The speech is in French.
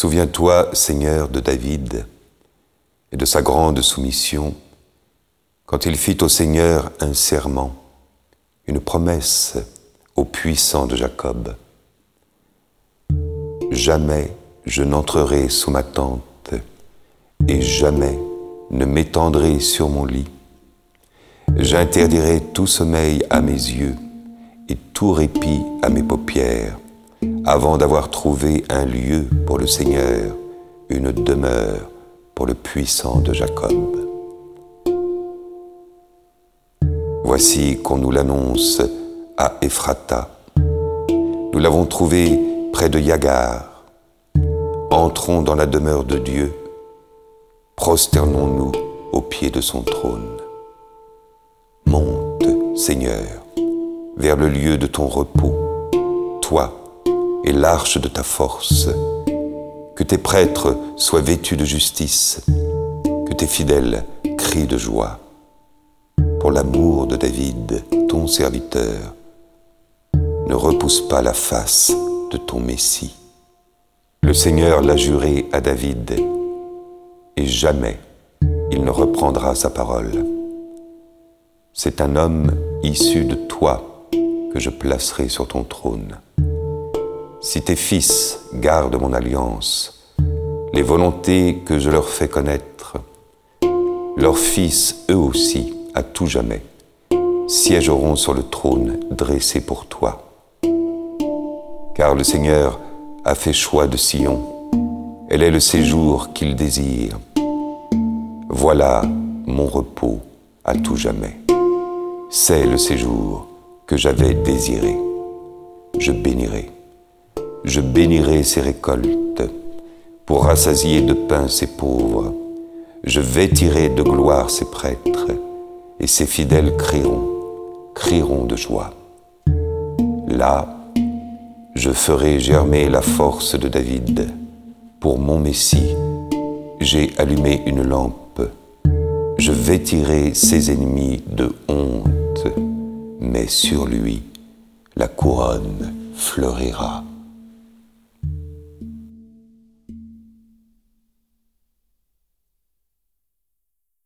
Souviens-toi, Seigneur, de David et de sa grande soumission, quand il fit au Seigneur un serment, une promesse au puissant de Jacob. Jamais je n'entrerai sous ma tente, et jamais ne m'étendrai sur mon lit. J'interdirai tout sommeil à mes yeux et tout répit à mes paupières, avant d'avoir trouvé un lieu pour le Seigneur, une demeure pour le puissant de Jacob. Voici qu'on nous l'annonce à Ephrata. Nous l'avons trouvé près de Yagar. Entrons dans la demeure de Dieu. Prosternons-nous au pied de son trône. Monte, Seigneur, vers le lieu de ton repos, toi et l'arche de ta force. Que tes prêtres soient vêtus de justice, que tes fidèles crient de joie. Pour l'amour de David, ton serviteur, ne repousse pas la face de ton Messie. Le Seigneur l'a juré à David, et jamais il ne reprendra sa parole. C'est un homme issu de toi que je placerai sur ton trône. Si tes fils gardent mon alliance, les volontés que je leur fais connaître, leurs fils eux aussi, à tout jamais, siégeront sur le trône dressé pour toi. Car le Seigneur a fait choix de Sion, elle est le séjour qu'il désire. Voilà mon repos à tout jamais c'est le séjour que j'avais désiré. Je bénirai. Je bénirai ses récoltes pour rassasier de pain ses pauvres. Je vêtirai de gloire ses prêtres et ses fidèles crieront, crieront de joie. Là, je ferai germer la force de David. Pour mon Messie, j'ai allumé une lampe. Je vêtirai ses ennemis de honte mais sur lui la couronne fleurira.